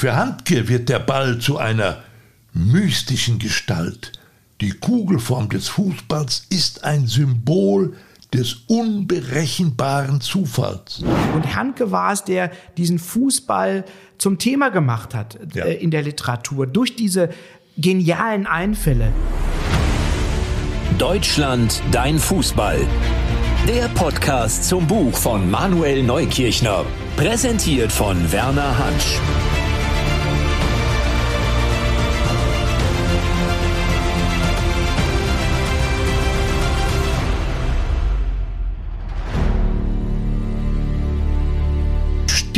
Für Handke wird der Ball zu einer mystischen Gestalt. Die Kugelform des Fußballs ist ein Symbol des unberechenbaren Zufalls. Und Handke war es, der diesen Fußball zum Thema gemacht hat ja. äh, in der Literatur durch diese genialen Einfälle. Deutschland, dein Fußball. Der Podcast zum Buch von Manuel Neukirchner. Präsentiert von Werner Hansch.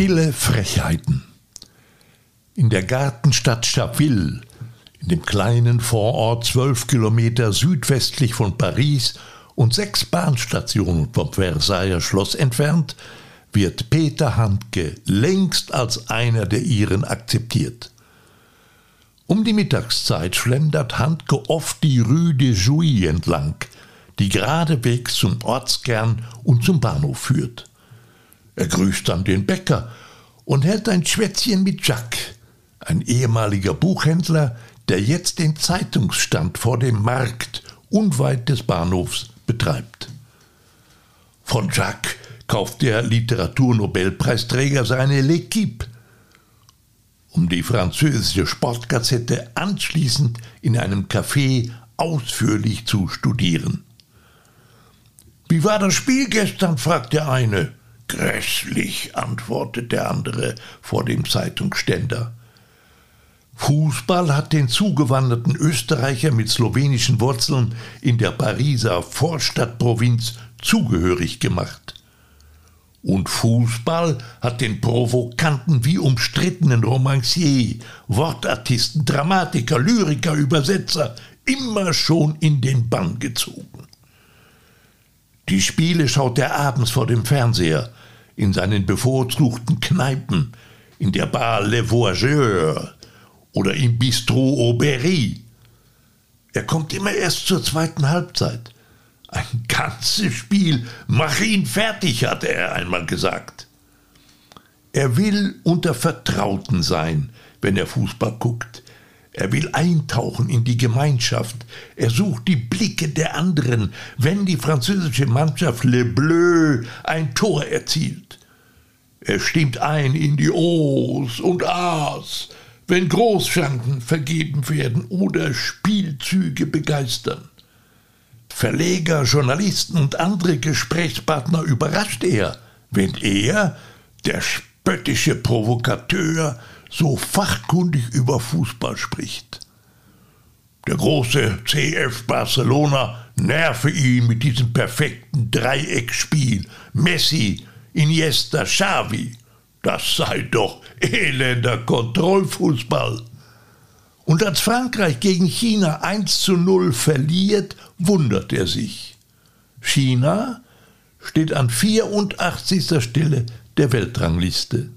Stille Frechheiten. In der Gartenstadt Chaville, in dem kleinen Vorort zwölf Kilometer südwestlich von Paris und sechs Bahnstationen vom Versailler Schloss entfernt, wird Peter Handke längst als einer der ihren akzeptiert. Um die Mittagszeit schlendert Handke oft die Rue de Jouy entlang, die geradewegs zum Ortskern und zum Bahnhof führt. Er grüßt dann den Bäcker und hält ein Schwätzchen mit Jacques, ein ehemaliger Buchhändler, der jetzt den Zeitungsstand vor dem Markt unweit des Bahnhofs betreibt. Von Jacques kauft der Literaturnobelpreisträger seine L'Equipe, um die französische Sportgazette anschließend in einem Café ausführlich zu studieren. Wie war das Spiel gestern? fragt der eine. Grässlich, antwortet der andere vor dem Zeitungsständer. Fußball hat den zugewanderten Österreicher mit slowenischen Wurzeln in der Pariser Vorstadtprovinz zugehörig gemacht. Und Fußball hat den provokanten wie umstrittenen Romancier, Wortartisten, Dramatiker, Lyriker, Übersetzer immer schon in den Bann gezogen. Die Spiele schaut er abends vor dem Fernseher, in seinen bevorzugten Kneipen, in der Bar Le Voyageur oder im Bistro Aubry. Er kommt immer erst zur zweiten Halbzeit. Ein ganzes Spiel, mach ihn fertig, hatte er einmal gesagt. Er will unter Vertrauten sein, wenn er Fußball guckt. Er will eintauchen in die Gemeinschaft. Er sucht die Blicke der anderen, wenn die französische Mannschaft Le Bleu ein Tor erzielt. Er stimmt ein in die O's und A's, wenn Großschanken vergeben werden oder Spielzüge begeistern. Verleger, Journalisten und andere Gesprächspartner überrascht er, wenn er, der spöttische Provokateur, so fachkundig über Fußball spricht. Der große CF Barcelona nerve ihn mit diesem perfekten Dreieckspiel. Messi, Iniesta, Xavi. Das sei doch elender Kontrollfußball. Und als Frankreich gegen China 1 zu 0 verliert, wundert er sich. China steht an 84. Stelle der Weltrangliste.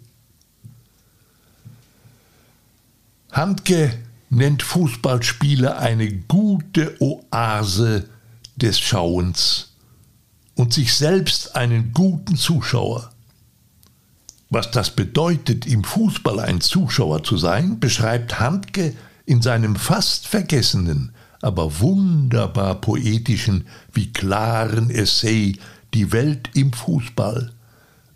Handke nennt Fußballspiele eine gute Oase des Schauens und sich selbst einen guten Zuschauer. Was das bedeutet, im Fußball ein Zuschauer zu sein, beschreibt Handke in seinem fast vergessenen, aber wunderbar poetischen wie klaren Essay Die Welt im Fußball,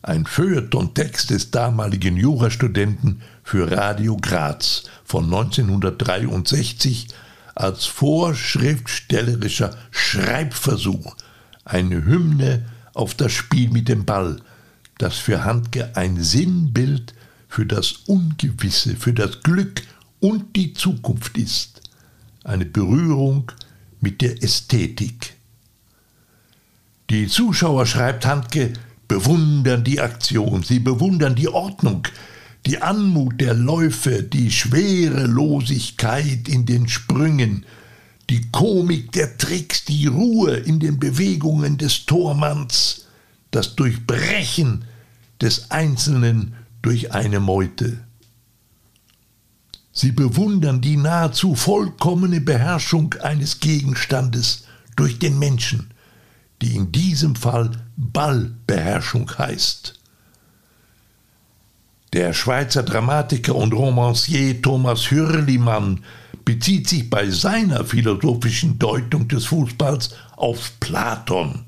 ein Feuilleton-Text des damaligen Jurastudenten für Radio Graz von 1963 als vorschriftstellerischer Schreibversuch, eine Hymne auf das Spiel mit dem Ball, das für Handke ein Sinnbild für das Ungewisse, für das Glück und die Zukunft ist. Eine Berührung mit der Ästhetik. Die Zuschauer, schreibt Handke, bewundern die Aktion, sie bewundern die Ordnung, die Anmut der Läufe, die Schwerelosigkeit in den Sprüngen, die Komik der Tricks, die Ruhe in den Bewegungen des Tormanns, das Durchbrechen des Einzelnen durch eine Meute. Sie bewundern die nahezu vollkommene Beherrschung eines Gegenstandes durch den Menschen, die in diesem Fall Ballbeherrschung heißt. Der Schweizer Dramatiker und Romancier Thomas Hürlimann bezieht sich bei seiner philosophischen Deutung des Fußballs auf Platon,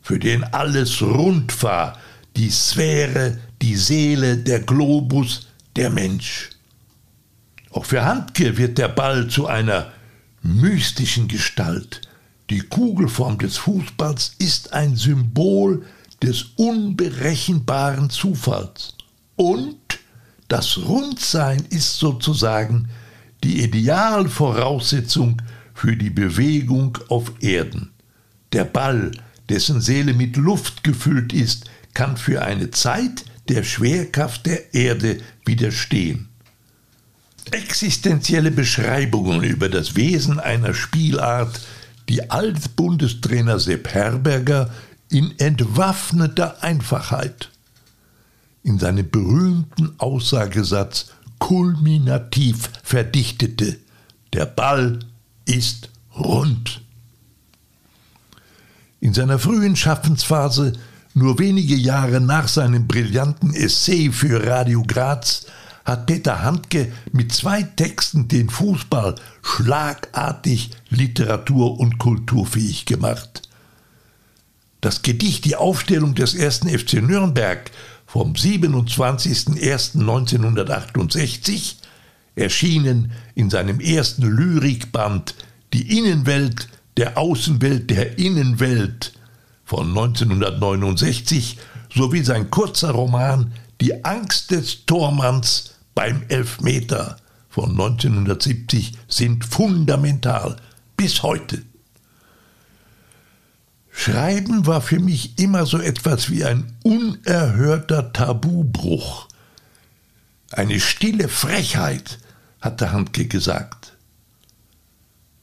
für den alles rund war, die Sphäre, die Seele, der Globus, der Mensch. Auch für Handke wird der Ball zu einer mystischen Gestalt. Die Kugelform des Fußballs ist ein Symbol des unberechenbaren Zufalls. Und das Rundsein ist sozusagen die Idealvoraussetzung für die Bewegung auf Erden. Der Ball, dessen Seele mit Luft gefüllt ist, kann für eine Zeit der Schwerkraft der Erde widerstehen. Existenzielle Beschreibungen über das Wesen einer Spielart, die Altbundestrainer Sepp Herberger in entwaffneter Einfachheit in seinem berühmten Aussagesatz kulminativ verdichtete. Der Ball ist rund. In seiner frühen Schaffensphase, nur wenige Jahre nach seinem brillanten Essay für Radio Graz, hat Peter Handke mit zwei Texten den Fußball schlagartig literatur- und kulturfähig gemacht. Das Gedicht Die Aufstellung des ersten FC Nürnberg vom 27.01.1968, erschienen in seinem ersten Lyrikband Die Innenwelt der Außenwelt der Innenwelt von 1969 sowie sein kurzer Roman Die Angst des Tormanns beim Elfmeter von 1970 sind fundamental bis heute. Schreiben war für mich immer so etwas wie ein unerhörter Tabubruch. Eine stille Frechheit, hatte Handke gesagt.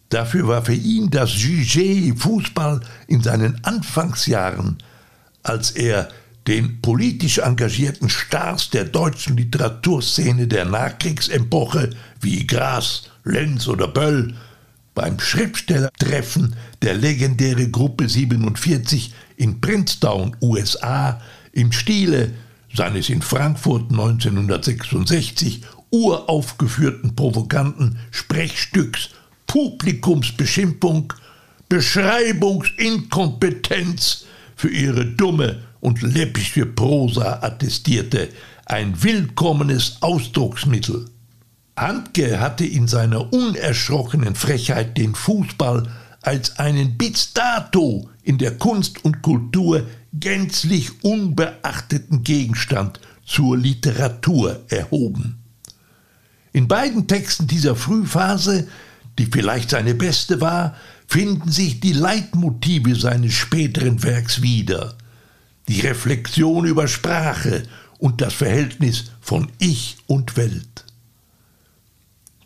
Dafür war für ihn das Jugé Fußball in seinen Anfangsjahren, als er den politisch engagierten Stars der deutschen Literaturszene der Nachkriegsepoche wie Gras, Lenz oder Böll beim Schriftstellertreffen der legendäre Gruppe 47 in Princeton, USA, im Stile seines in Frankfurt 1966 uraufgeführten provokanten Sprechstücks Publikumsbeschimpfung, Beschreibungsinkompetenz für ihre dumme und läppische Prosa attestierte, ein willkommenes Ausdrucksmittel. Handke hatte in seiner unerschrockenen Frechheit den Fußball als einen bis dato in der Kunst und Kultur gänzlich unbeachteten Gegenstand zur Literatur erhoben. In beiden Texten dieser Frühphase, die vielleicht seine beste war, finden sich die Leitmotive seines späteren Werks wieder. Die Reflexion über Sprache und das Verhältnis von Ich und Welt.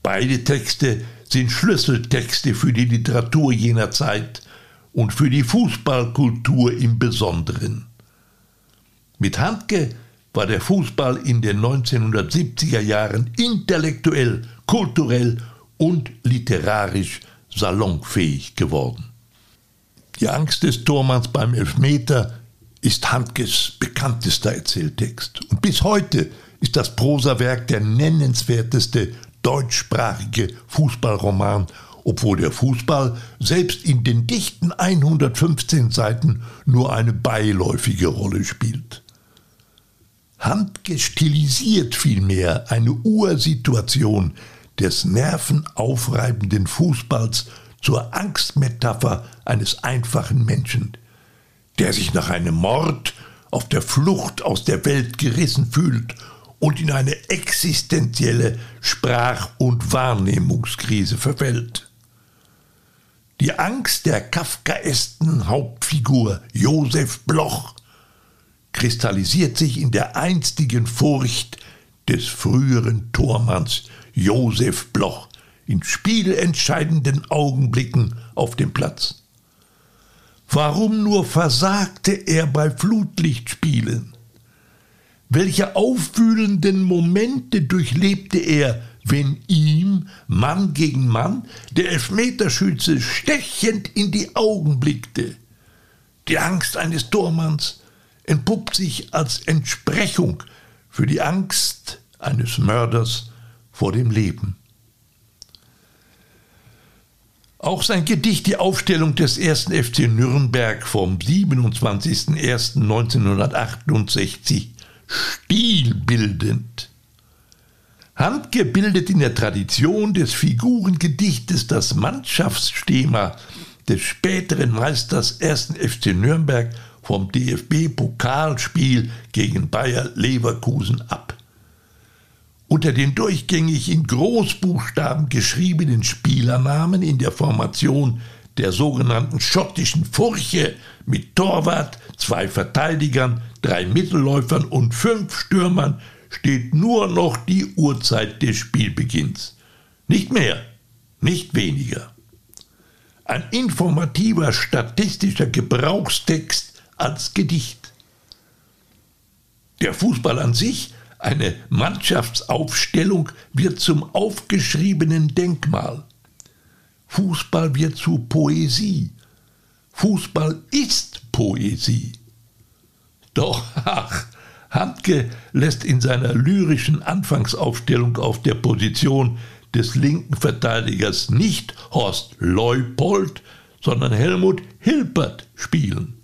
Beide Texte sind Schlüsseltexte für die Literatur jener Zeit und für die Fußballkultur im Besonderen. Mit Handke war der Fußball in den 1970er Jahren intellektuell, kulturell und literarisch salonfähig geworden. Die Angst des Tormanns beim Elfmeter ist Handkes bekanntester Erzähltext. Und bis heute ist das Prosawerk der nennenswerteste deutschsprachige Fußballroman, obwohl der Fußball selbst in den dichten 115 Seiten nur eine beiläufige Rolle spielt. Handgestilisiert vielmehr eine Ursituation des nervenaufreibenden Fußballs zur Angstmetapher eines einfachen Menschen, der sich nach einem Mord auf der Flucht aus der Welt gerissen fühlt und in eine existenzielle Sprach- und Wahrnehmungskrise verfällt. Die Angst der kafkaesken Hauptfigur Josef Bloch kristallisiert sich in der einstigen Furcht des früheren Tormanns Josef Bloch in spielentscheidenden Augenblicken auf dem Platz. Warum nur versagte er bei Flutlichtspielen? Welche aufwühlenden Momente durchlebte er, wenn ihm, Mann gegen Mann, der Elfmeterschütze stechend in die Augen blickte. Die Angst eines Tormanns entpuppt sich als Entsprechung für die Angst eines Mörders vor dem Leben. Auch sein Gedicht Die Aufstellung des ersten FC Nürnberg vom 27.01.1968 stilbildend. Handke bildet in der Tradition des Figurengedichtes das Mannschaftsthema des späteren Meisters 1. FC Nürnberg vom DFB-Pokalspiel gegen Bayer Leverkusen ab. Unter den durchgängig in Großbuchstaben geschriebenen Spielernamen in der Formation der sogenannten schottischen Furche mit Torwart, zwei Verteidigern, drei Mittelläufern und fünf Stürmern steht nur noch die Uhrzeit des Spielbeginns. Nicht mehr, nicht weniger. Ein informativer statistischer Gebrauchstext als Gedicht. Der Fußball an sich eine Mannschaftsaufstellung wird zum aufgeschriebenen Denkmal. Fußball wird zu Poesie. Fußball ist Poesie. Doch, ach, Handke lässt in seiner lyrischen Anfangsaufstellung auf der Position des linken Verteidigers nicht Horst Leupold, sondern Helmut Hilpert spielen.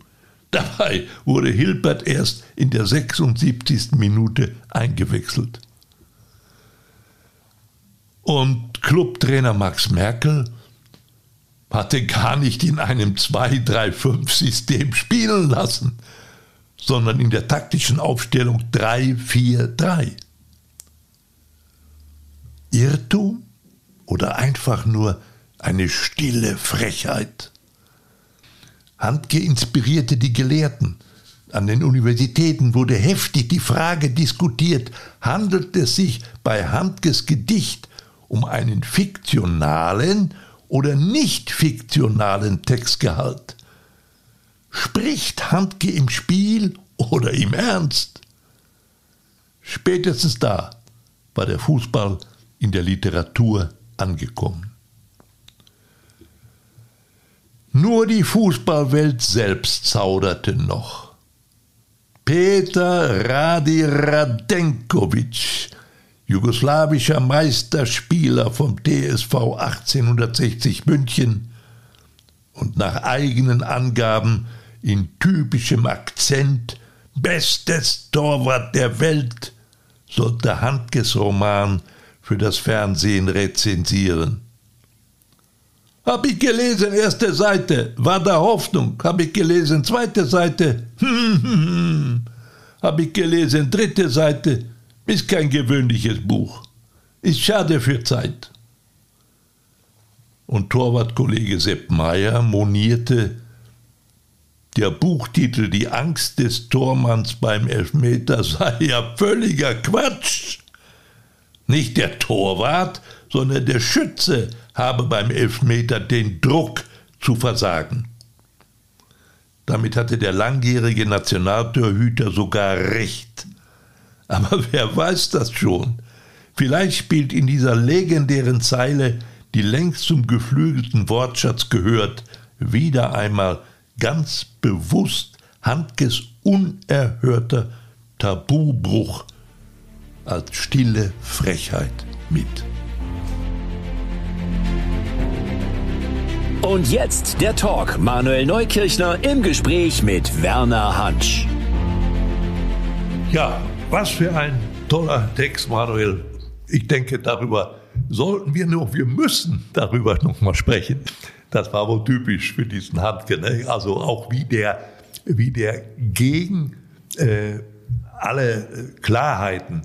Dabei wurde Hilbert erst in der 76. Minute eingewechselt. Und Clubtrainer Max Merkel hatte gar nicht in einem 2-3-5-System spielen lassen, sondern in der taktischen Aufstellung 3-4-3. Irrtum oder einfach nur eine stille Frechheit? Handke inspirierte die Gelehrten. An den Universitäten wurde heftig die Frage diskutiert, handelt es sich bei Handkes Gedicht um einen fiktionalen oder nicht fiktionalen Textgehalt? Spricht Handke im Spiel oder im Ernst? Spätestens da war der Fußball in der Literatur angekommen. Nur die Fußballwelt selbst zauderte noch. Peter Radi Radenkovic, jugoslawischer Meisterspieler vom TSV 1860 München und nach eigenen Angaben in typischem Akzent bestes Torwart der Welt, sollte Handkes Roman für das Fernsehen rezensieren. Hab ich gelesen, erste Seite, war da Hoffnung. Hab ich gelesen, zweite Seite, hab ich gelesen, dritte Seite, ist kein gewöhnliches Buch. Ist schade für Zeit. Und Torwartkollege Sepp Meyer monierte, der Buchtitel Die Angst des Tormanns beim Elfmeter sei ja völliger Quatsch. Nicht der Torwart, sondern der Schütze habe beim Elfmeter den Druck zu versagen. Damit hatte der langjährige Nationaltorhüter sogar recht. Aber wer weiß das schon? Vielleicht spielt in dieser legendären Zeile, die längst zum geflügelten Wortschatz gehört, wieder einmal ganz bewusst Handkes unerhörter Tabubruch als stille Frechheit mit. Und jetzt der Talk. Manuel Neukirchner im Gespräch mit Werner Hansch. Ja, was für ein toller Text, Manuel. Ich denke, darüber sollten wir noch, wir müssen darüber noch mal sprechen. Das war wohl typisch für diesen Handke. Ne? Also auch wie der, wie der gegen äh, alle Klarheiten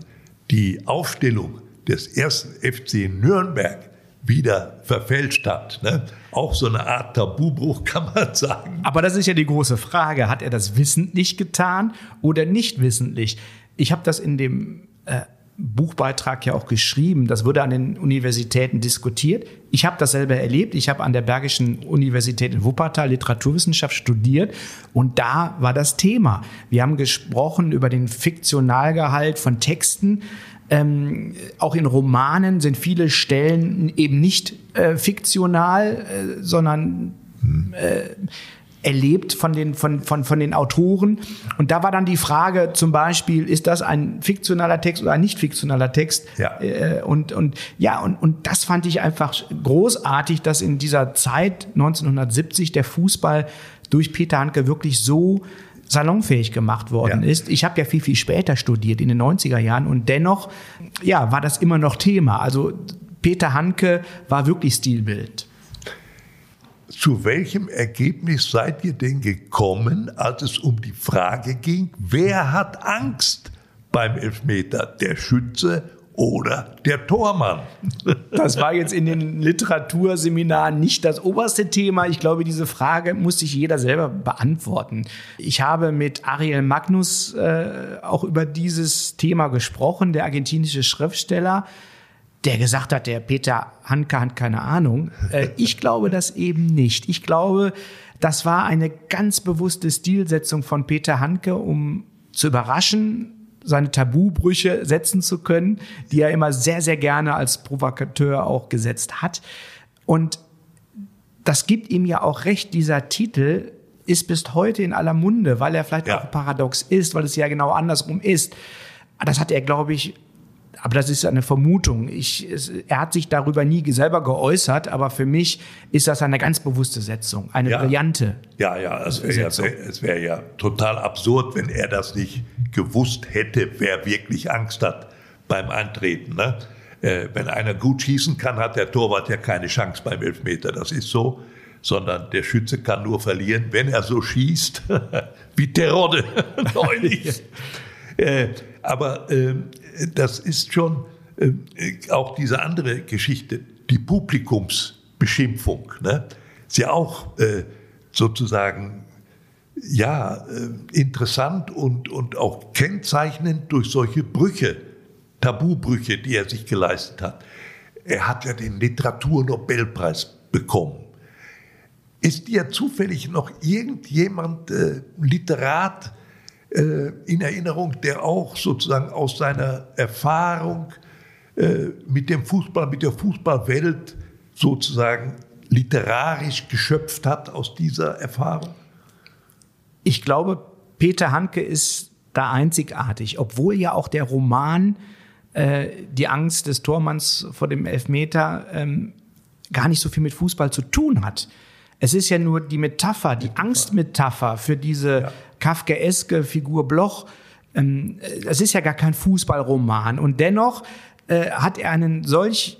die Aufstellung des ersten FC Nürnberg wieder verfälscht hat. Ne? Auch so eine Art Tabubruch kann man sagen. Aber das ist ja die große Frage. Hat er das wissentlich getan oder nicht wissentlich? Ich habe das in dem äh, Buchbeitrag ja auch geschrieben. Das wurde an den Universitäten diskutiert. Ich habe das selber erlebt. Ich habe an der Bergischen Universität in Wuppertal Literaturwissenschaft studiert und da war das Thema. Wir haben gesprochen über den Fiktionalgehalt von Texten ähm, auch in Romanen sind viele Stellen eben nicht äh, fiktional, äh, sondern äh, erlebt von den, von, von, von den Autoren. Und da war dann die Frage zum Beispiel, ist das ein fiktionaler Text oder ein nicht fiktionaler Text? Ja. Äh, und, und, ja, und, und das fand ich einfach großartig, dass in dieser Zeit 1970 der Fußball durch Peter Handke wirklich so salonfähig gemacht worden Ja. ist. Ich habe ja viel, viel später studiert, in den 90er Jahren, und dennoch, ja, war das immer noch Thema. Also Peter Handke war wirklich stilbildend. Zu welchem Ergebnis seid ihr denn gekommen, als es um die Frage ging, wer hat Angst beim Elfmeter, der Schütze oder der Tormann? Das war jetzt in den Literaturseminaren nicht das oberste Thema. Ich glaube, diese Frage muss sich jeder selber beantworten. Ich habe mit Ariel Magnus äh, auch über dieses Thema gesprochen, der argentinische Schriftsteller, der gesagt hat, der Peter Handke hat keine Ahnung. Äh, ich glaube das eben nicht. Ich glaube, das war eine ganz bewusste Stilsetzung von Peter Handke, um zu überraschen, seine Tabubrüche setzen zu können, die er immer sehr, sehr gerne als Provokateur auch gesetzt hat. Und das gibt ihm ja auch recht, dieser Titel ist bis heute in aller Munde, weil er vielleicht Ja. auch paradox ist, weil es ja genau andersrum ist. Das hat er, glaube ich, aber das ist eine Vermutung. Ich, es, er hat sich darüber nie selber geäußert, aber für mich ist das eine ganz bewusste Setzung, eine Ja. brillante. Ja, ja, es wäre ja, wär ja total absurd, wenn er das nicht gewusst hätte, wer wirklich Angst hat beim Antreten. Ne? Äh, wenn einer gut schießen kann, hat der Torwart ja keine Chance beim Elfmeter. Das ist so. Sondern der Schütze kann nur verlieren, wenn er so schießt, wie Terodde neulich. äh, aber ähm, das ist schon äh, auch diese andere Geschichte, die Publikumsbeschimpfung. Ne? Ist ja auch äh, sozusagen ja, äh, interessant und, und auch kennzeichnend durch solche Brüche, Tabubrüche, die er sich geleistet hat. Er hat ja den Literaturnobelpreis bekommen. Ist dir zufällig noch irgendjemand, äh, Literat, äh, in Erinnerung, der auch sozusagen aus seiner Erfahrung äh, mit dem Fußball, mit der Fußballwelt sozusagen literarisch geschöpft hat aus dieser Erfahrung? Ich glaube, Peter Handke ist da einzigartig, obwohl ja auch der Roman äh, Die Angst des Tormanns vor dem Elfmeter ähm, gar nicht so viel mit Fußball zu tun hat. Es ist ja nur die Metapher, die Angstmetapher für diese Ja. Kafkaeske Figur Bloch. Ähm, äh, es ist ja gar kein Fußballroman. Und dennoch äh, hat er einen solch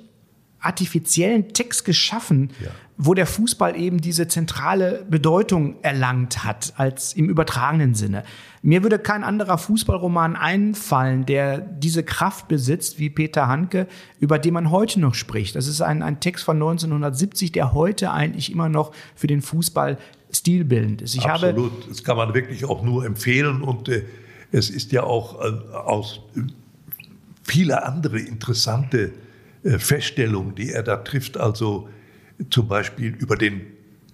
artifiziellen Text geschaffen, Ja. Wo der Fußball eben diese zentrale Bedeutung erlangt hat, als im übertragenen Sinne. Mir würde kein anderer Fußballroman einfallen, der diese Kraft besitzt wie Peter Handke, über den man heute noch spricht. Das ist ein, ein Text von 1970, der heute eigentlich immer noch für den Fußball stilbildend ist. Ich habe Absolut, das kann man wirklich auch nur empfehlen und äh, es ist ja auch äh, aus äh, viele andere interessante äh, Feststellungen, die er da trifft, also zum Beispiel über den,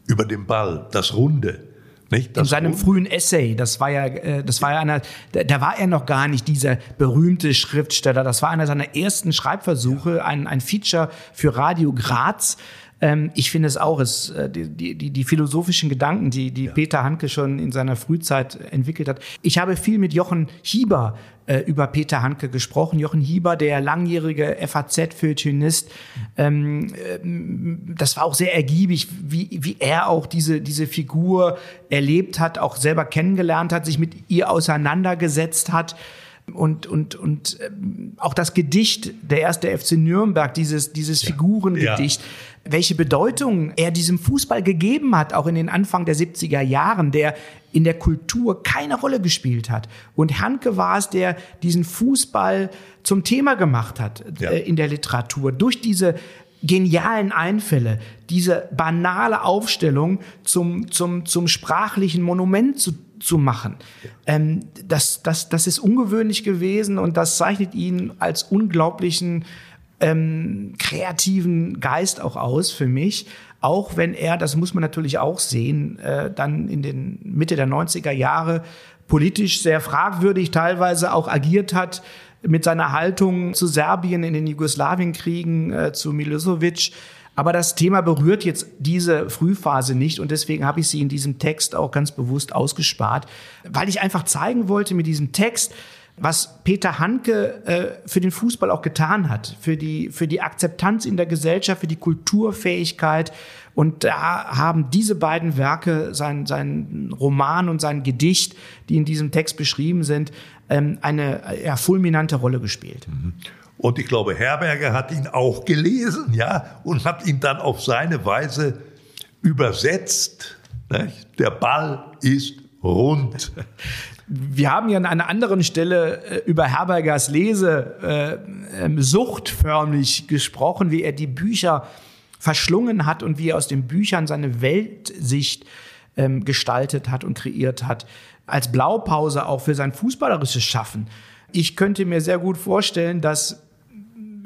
über den Ball, das Runde. Nicht? in seinem Runde. frühen Essay, das war ja, äh, das war ja einer, da, da war er noch gar nicht dieser berühmte Schriftsteller. Das war einer seiner ersten Schreibversuche, ein, ein Feature für Radio Graz. Ähm, ich finde es auch, es, äh, die, die, die philosophischen Gedanken, die, die Peter Handke schon in seiner Frühzeit entwickelt hat. Ich habe viel mit Jochen Hieber äh, über Peter Handke gesprochen. Jochen Hieber, der langjährige FAZ-Feuilletonist, ähm, ähm, das war auch sehr ergiebig, wie, wie er auch diese, diese Figur erlebt hat, auch selber kennengelernt hat, sich mit ihr auseinandergesetzt hat. Und, und, und ähm, auch das Gedicht, der erste FC Nürnberg, dieses, dieses Figurengedicht, welche Bedeutung er diesem Fußball gegeben hat, auch in den Anfang der 70er Jahren, der in der Kultur keine Rolle gespielt hat. Und Handke war es, der diesen Fußball zum Thema gemacht hat Ja. äh, in der Literatur. Durch diese genialen Einfälle, diese banale Aufstellung zum, zum, zum sprachlichen Monument zu, zu machen. Ähm, das, das, das ist ungewöhnlich gewesen und das zeichnet ihn als unglaublichen ähm, kreativen Geist auch aus für mich. Auch wenn er, das muss man natürlich auch sehen, äh, dann in den Mitte der 90er Jahre politisch sehr fragwürdig teilweise auch agiert hat. mit seiner Haltung zu Serbien in den Jugoslawienkriegen, äh, zu Milosevic. Aber das Thema berührt jetzt diese Frühphase nicht und deswegen habe ich sie in diesem Text auch ganz bewusst ausgespart, weil ich einfach zeigen wollte mit diesem Text, was Peter Handke äh, für den Fußball auch getan hat, für die, für die Akzeptanz in der Gesellschaft, für die Kulturfähigkeit. Und da haben diese beiden Werke, sein, sein Roman und sein Gedicht, die in diesem Text beschrieben sind, ähm, eine ja, fulminante Rolle gespielt. Mhm. Und ich glaube, Herberger hat ihn auch gelesen, ja, und hat ihn dann auf seine Weise übersetzt. Nicht? Der Ball ist rund. Wir haben ja an einer anderen Stelle äh, über Herbergers Lesesucht äh, ähm, förmlich gesprochen, wie er die Bücher verschlungen hat und wie er aus den Büchern seine Weltsicht ähm, gestaltet hat und kreiert hat. Als Blaupause auch für sein fußballerisches Schaffen. Ich könnte mir sehr gut vorstellen, dass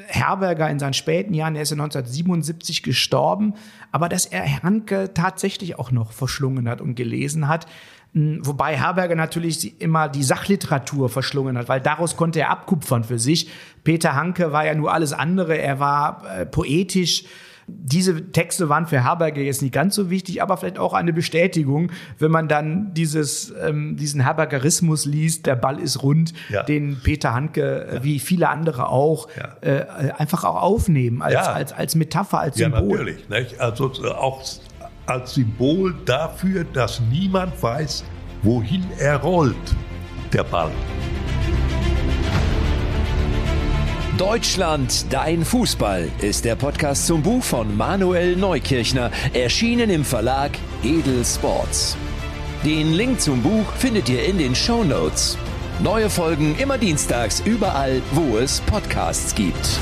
Herberger in seinen späten Jahren, er ist ja 1977 gestorben, aber dass er Hanke tatsächlich auch noch verschlungen hat und gelesen hat. Hm, wobei Herberger natürlich immer die Sachliteratur verschlungen hat, weil daraus konnte er abkupfern für sich. Peter Hanke war ja nur alles andere. Er war äh, poetisch, diese Texte waren für Herberger jetzt nicht ganz so wichtig, aber vielleicht auch eine Bestätigung, wenn man dann dieses, ähm, diesen Herbergerismus liest, der Ball ist rund, ja. den Peter Handke, äh, ja. wie viele andere auch, ja. äh, einfach auch aufnehmen als, als, als Metapher, als Symbol. Ja, natürlich. Nicht? Also äh, auch als Symbol dafür, dass niemand weiß, wohin er rollt, der Ball. Deutschland, dein Fußball ist der Podcast zum Buch von Manuel Neukirchner, erschienen im Verlag Edel Sports. Den Link zum Buch findet ihr in den Show Notes. Neue Folgen immer dienstags überall, wo es Podcasts gibt.